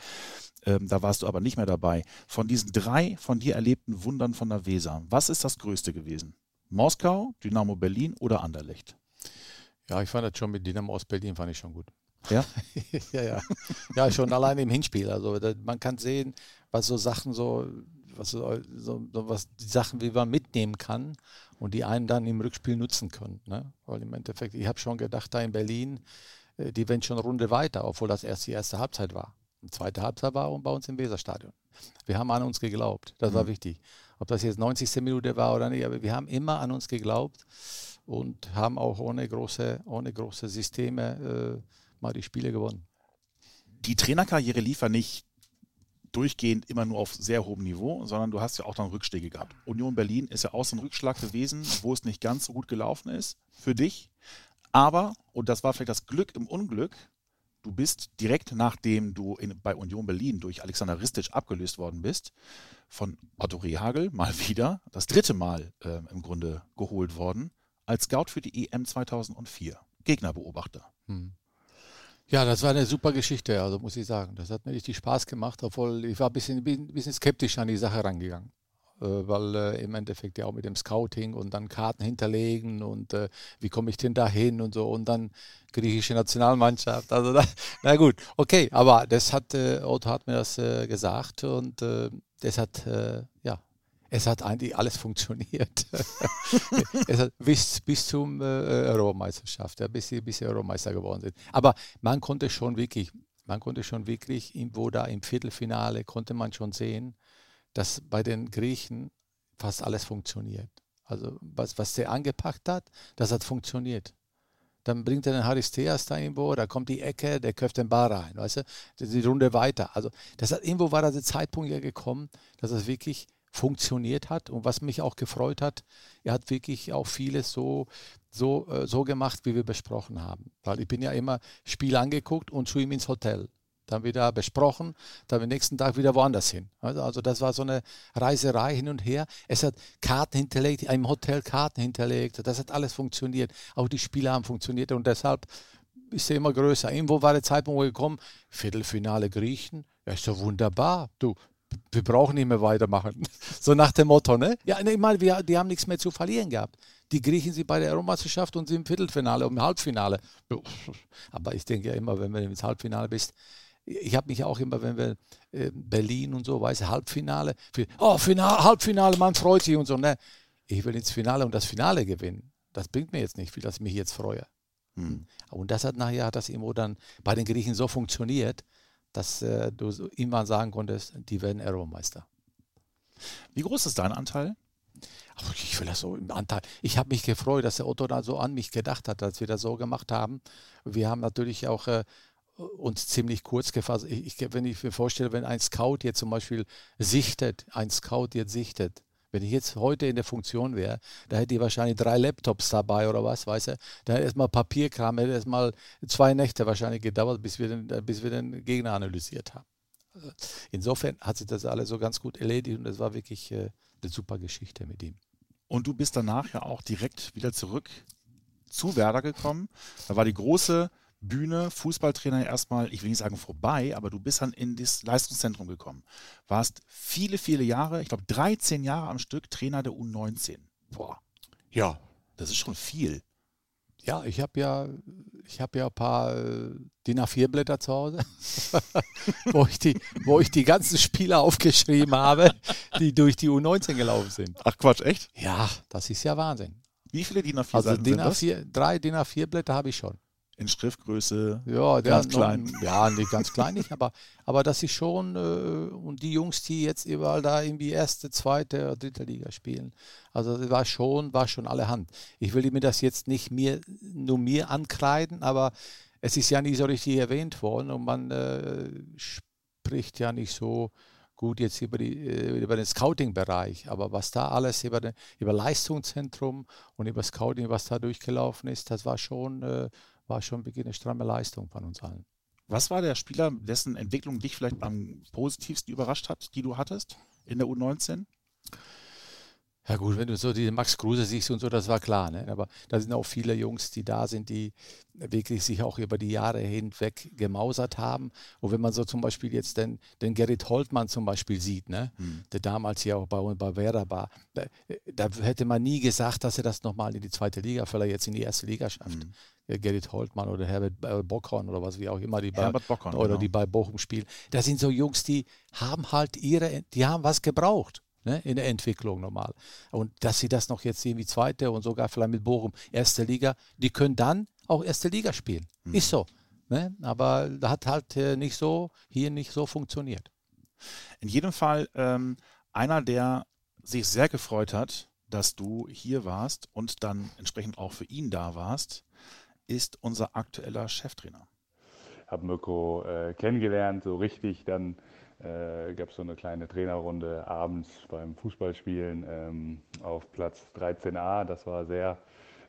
Ähm, da warst du aber nicht mehr dabei. Von diesen drei von dir erlebten Wundern von der Weser, was ist das Größte gewesen? Moskau, Dynamo Berlin oder Anderlecht? Ja, ich fand das schon mit Dynamo aus Berlin, fand ich schon gut. Ja? <laughs> ja, ja. Ja, schon allein im Hinspiel. Also da, man kann sehen, was so Sachen so was, so, was die Sachen, wie man mitnehmen kann und die einen dann im Rückspiel nutzen können. Ne? Weil im Endeffekt, ich habe schon gedacht, da in Berlin, äh, die werden schon eine Runde weiter, obwohl das erst die erste Halbzeit war. Die zweite Halbzeit war bei uns im Weserstadion. Wir haben an uns geglaubt, das mhm. war wichtig. Ob das jetzt 90. Minute war oder nicht, aber wir haben immer an uns geglaubt und haben auch ohne große, ohne große Systeme äh, mal die Spiele gewonnen. Die Trainerkarriere lief ja nicht durchgehend immer nur auf sehr hohem Niveau, sondern du hast ja auch dann Rückschläge gehabt. Union Berlin ist ja auch so ein Rückschlag gewesen, wo es nicht ganz so gut gelaufen ist für dich. Aber, und das war vielleicht das Glück im Unglück, du bist direkt nachdem du in, bei Union Berlin durch Alexander Ristic abgelöst worden bist, von Otto Rehagel mal wieder, das dritte Mal äh, im Grunde geholt worden, als Scout für die EM 2004. Gegnerbeobachter. Hm. Ja, das war eine super Geschichte, also muss ich sagen. Das hat mir richtig Spaß gemacht, obwohl ich war ein bisschen, ein bisschen skeptisch an die Sache rangegangen. Äh, weil äh, im Endeffekt ja auch mit dem Scouting und dann Karten hinterlegen und äh, wie komme ich denn da hin und so und dann griechische Nationalmannschaft. Also da, <laughs> na gut, okay, aber das hat äh, Otto hat mir das äh, gesagt und das hat ja es hat eigentlich alles funktioniert. <laughs> es hat bis, bis zum äh, Europameisterschaft, ja, bis, sie, bis sie Europameister geworden sind. Aber man konnte schon wirklich, man konnte schon wirklich, wo da im Viertelfinale, konnte man schon sehen, dass bei den Griechen fast alles funktioniert. Also was, was der angepackt hat, das hat funktioniert. Dann bringt er den Haristeas da irgendwo, da kommt die Ecke, der köpft den Ball rein, weißt du, die Runde weiter. Also das hat, irgendwo war der Zeitpunkt ja gekommen, dass es wirklich funktioniert hat und was mich auch gefreut hat, er hat wirklich auch vieles so, so, äh, so gemacht, wie wir besprochen haben. Weil ich bin ja immer Spiel angeguckt und zu ihm ins Hotel. Dann wieder besprochen, dann am nächsten Tag wieder woanders hin. Also, also das war so eine Reiserei hin und her. Es hat Karten hinterlegt, im Hotel Karten hinterlegt. Das hat alles funktioniert. Auch die Spiele haben funktioniert und deshalb ist er immer größer. Irgendwo war der Zeitpunkt gekommen, Viertelfinale Griechen, ja, ist doch wunderbar. Du, wir brauchen nicht mehr weitermachen. <laughs> So nach dem Motto, ne? Ja, ne, ich meine, wir, die haben nichts mehr zu verlieren gehabt. Die Griechen sind bei der Europameisterschaft und sind im Viertelfinale und im Halbfinale. <laughs> Aber ich denke ja immer, wenn du ins Halbfinale bist, ich habe mich auch immer, wenn wir äh, Berlin und so, weiß Halbfinale, für, oh, Finale, Halbfinale, man freut sich und so. Ne? Ich will ins Finale und das Finale gewinnen. Das bringt mir jetzt nicht viel, dass ich mich jetzt freue. Hm. Und das hat nachher hat das irgendwo dann bei den Griechen so funktioniert, dass äh, du immer sagen konntest, die werden Europameister. Wie groß ist dein Anteil? Ach, ich will das so im Anteil. Ich habe mich gefreut, dass der Otto da so an mich gedacht hat, als wir das so gemacht haben. Wir haben natürlich auch äh, uns ziemlich kurz gefasst. Ich, wenn ich mir vorstelle, wenn ein Scout jetzt zum Beispiel sichtet, ein Scout jetzt sichtet, wenn ich jetzt heute in der Funktion wäre, da hätte ich wahrscheinlich drei Laptops dabei oder was, weißt du? Da hätte erstmal Papierkram, hätte erstmal zwei Nächte wahrscheinlich gedauert, bis wir den, bis wir den Gegner analysiert haben. Also insofern hat sich das alles so ganz gut erledigt und es war wirklich äh, eine super Geschichte mit ihm. Und du bist danach ja auch direkt wieder zurück zu Werder gekommen. Da war die große Bühne, Fußballtrainer erstmal, ich will nicht sagen vorbei, aber du bist dann in das Leistungszentrum gekommen. Warst viele, viele Jahre, ich glaube 13 Jahre am Stück Trainer der U19. Boah. Ja. Das ist schon viel. Ja, ich habe ja, ich habe ja ein paar äh, DIN A4-Blätter zu Hause, <laughs> wo, ich die, wo ich die ganzen Spieler aufgeschrieben habe, die durch die U19 gelaufen sind. Ach Quatsch, echt? Ja, das ist ja Wahnsinn. Wie viele DIN A4 also DIN A4, Drei DIN A4-Blätter habe ich schon. In Schriftgröße ja, ganz klein. Noch, ja, nicht ganz klein nicht, aber, aber das ist schon, äh, und die Jungs, die jetzt überall da irgendwie erste, zweite oder dritte Liga spielen, also das war schon, war schon alle Hand. Ich will mir das jetzt nicht mir, nur mir ankreiden, aber es ist ja nicht so richtig erwähnt worden und man äh, spricht ja nicht so gut jetzt über, die, äh, über den Scouting-Bereich, aber was da alles über, den, über Leistungszentrum und über Scouting, was da durchgelaufen ist, das war schon, äh, war schon wirklich eine stramme Leistung von uns allen. Was war der Spieler, dessen Entwicklung dich vielleicht am positivsten überrascht hat, die du hattest in der U19? Ja gut, wenn du so die Max Kruse siehst und so, das war klar. Ne? Aber da sind auch viele Jungs, die da sind, die wirklich sich auch über die Jahre hinweg gemausert haben. Und wenn man so zum Beispiel jetzt den, den Gerrit Holtmann zum Beispiel sieht, ne? Mhm. der damals ja auch bei, bei Werder war, da, da, hätte man nie gesagt, dass er das nochmal in die zweite Liga, vielleicht jetzt in die erste Liga schafft. Mhm. Gerrit Holtmann oder Herbert äh, Bockhorn oder was wie auch immer, die bei, Bockhorn, oder genau. die bei Bochum spielen. Das sind so Jungs, die haben halt ihre, die haben was gebraucht ne, in der Entwicklung normal. Und dass sie das noch jetzt sehen wie zweite und sogar vielleicht mit Bochum erste Liga, die können dann auch erste Liga spielen. Mhm. Ist so. Ne? Aber da hat halt äh, nicht so, hier nicht so funktioniert. In jedem Fall ähm, einer, der sich sehr gefreut hat, dass du hier warst und dann entsprechend auch für ihn da warst, ist unser aktueller Cheftrainer. Ich habe Mirko äh, kennengelernt, so richtig dann äh, gab es so eine kleine Trainerrunde abends beim Fußballspielen ähm, auf Platz 13a. Das war sehr,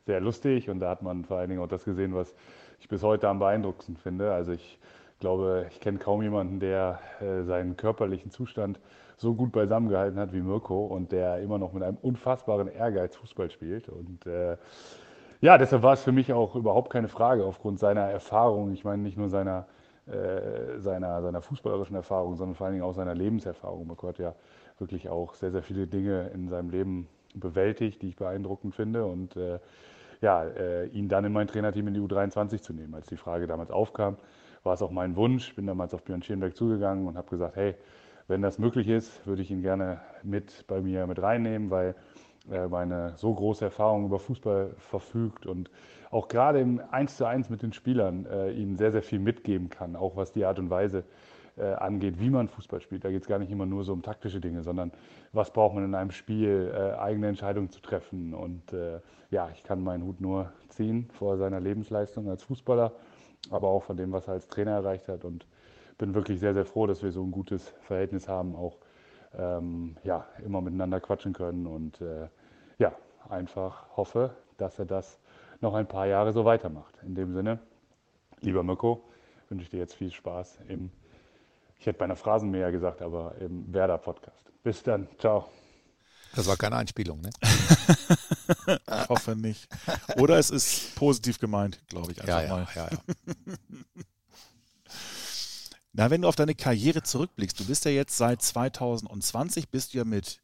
sehr lustig und da hat man vor allen Dingen auch das gesehen, was ich bis heute am beeindruckendsten finde. Also ich glaube, ich kenne kaum jemanden, der äh, seinen körperlichen Zustand so gut beisammen gehalten hat wie Mirko und der immer noch mit einem unfassbaren Ehrgeiz Fußball spielt. Und äh, ja, deshalb war es für mich auch überhaupt keine Frage aufgrund seiner Erfahrung. Ich meine nicht nur seiner äh, seiner, seiner fußballerischen Erfahrung, sondern vor allen Dingen auch seiner Lebenserfahrung. Mirko hat ja wirklich auch sehr, sehr viele Dinge in seinem Leben bewältigt, die ich beeindruckend finde. Und äh, ja, äh, ihn dann in mein Trainerteam in die U23 zu nehmen. Als die Frage damals aufkam, war es auch mein Wunsch. Bin damals auf Björn Schönberg zugegangen und habe gesagt, hey, wenn das möglich ist, würde ich ihn gerne mit bei mir mit reinnehmen, weil er meine so große Erfahrung über Fußball verfügt und auch gerade im 1 zu 1 mit den Spielern äh, ihnen sehr, sehr viel mitgeben kann, auch was die Art und Weise äh, angeht, wie man Fußball spielt. Da geht es gar nicht immer nur so um taktische Dinge, sondern was braucht man in einem Spiel, äh, eigene Entscheidungen zu treffen. Und äh, ja, ich kann meinen Hut nur ziehen vor seiner Lebensleistung als Fußballer, aber auch von dem, was er als Trainer erreicht hat. Und bin wirklich sehr, sehr froh, dass wir so ein gutes Verhältnis haben, auch ähm, ja, immer miteinander quatschen können. Und äh, ja, einfach hoffe, dass er das noch ein paar Jahre so weitermacht. In dem Sinne, lieber Mirko, wünsche ich dir jetzt viel Spaß im, ich hätte bei einer Phrasenmäher gesagt, aber im Werder-Podcast. Bis dann, ciao. Das war keine Einspielung, ne? <laughs> ich hoffe nicht. Oder es ist positiv gemeint, glaube ich einfach ja, mal. Ja, ja. <laughs> Na, wenn du auf deine Karriere zurückblickst, du bist ja jetzt seit 2020, bist du ja mit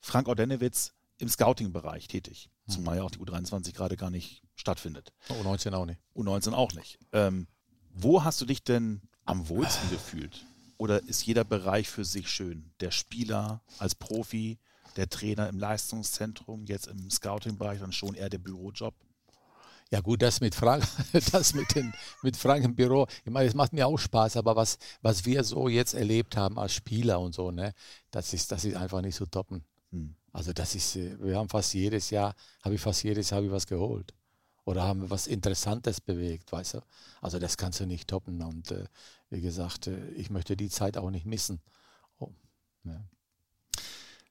Frank Ordenewitz im Scouting-Bereich tätig. Hm. Zumal ja auch die U23 gerade gar nicht stattfindet. U19 auch nicht. U19 auch nicht. Ähm, wo hast du dich denn am wohlsten gefühlt? Oder ist jeder Bereich für sich schön? Der Spieler als Profi, der Trainer im Leistungszentrum, jetzt im Scouting-Bereich dann schon eher der Bürojob? Ja gut, das mit Frank, <laughs> das mit, den, mit Frank im Büro, ich meine, das macht mir auch Spaß, aber was, was wir so jetzt erlebt haben als Spieler und so, ne, das ist, das ist einfach nicht so toppen. Hm. Also das ist, äh, wir haben fast jedes Jahr, habe ich fast jedes Jahr was geholt. Oder haben wir was Interessantes bewegt, weißt du? Also das kannst du nicht toppen. Und äh, wie gesagt, äh, ich möchte die Zeit auch nicht missen. Oh, ja.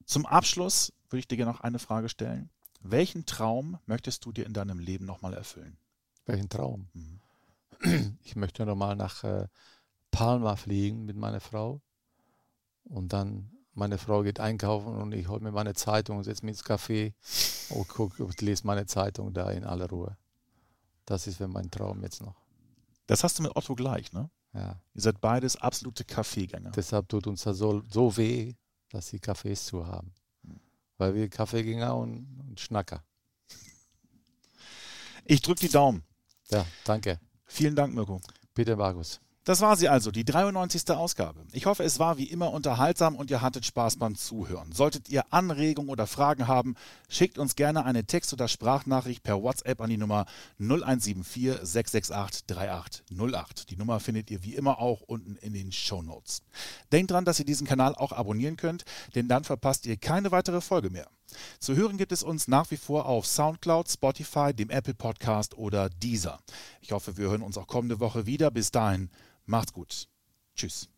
Zum Abschluss würde ich dir gerne noch eine Frage stellen. Welchen Traum möchtest du dir in deinem Leben nochmal erfüllen? Welchen Traum? Mhm. Ich möchte nochmal nach äh, Palma fliegen mit meiner Frau und dann meine Frau geht einkaufen und ich hole mir meine Zeitung, setze mich ins Café und gucke und lese meine Zeitung da in aller Ruhe. Das ist mein Traum jetzt noch. Das hast du mit Otto gleich, ne? Ja. Ihr seid beides absolute Kaffeegänger. Deshalb tut uns das so, so weh, dass sie Kaffees zu haben. Weil wir Kaffeegänger und, und Schnacker. Ich drücke die Daumen. Ja, danke. Vielen Dank, Mirko. Bitte, Markus. Das war sie also, die 93. Ausgabe. Ich hoffe, es war wie immer unterhaltsam und ihr hattet Spaß beim Zuhören. Solltet ihr Anregungen oder Fragen haben, schickt uns gerne eine Text- oder Sprachnachricht per WhatsApp an die Nummer 0174 668 3808. Die Nummer findet ihr wie immer auch unten in den Show Notes. Denkt dran, dass ihr diesen Kanal auch abonnieren könnt, denn dann verpasst ihr keine weitere Folge mehr. Zu hören gibt es uns nach wie vor auf Soundcloud, Spotify, dem Apple Podcast oder Deezer. Ich hoffe, wir hören uns auch kommende Woche wieder. Bis dahin, macht's gut. Tschüss.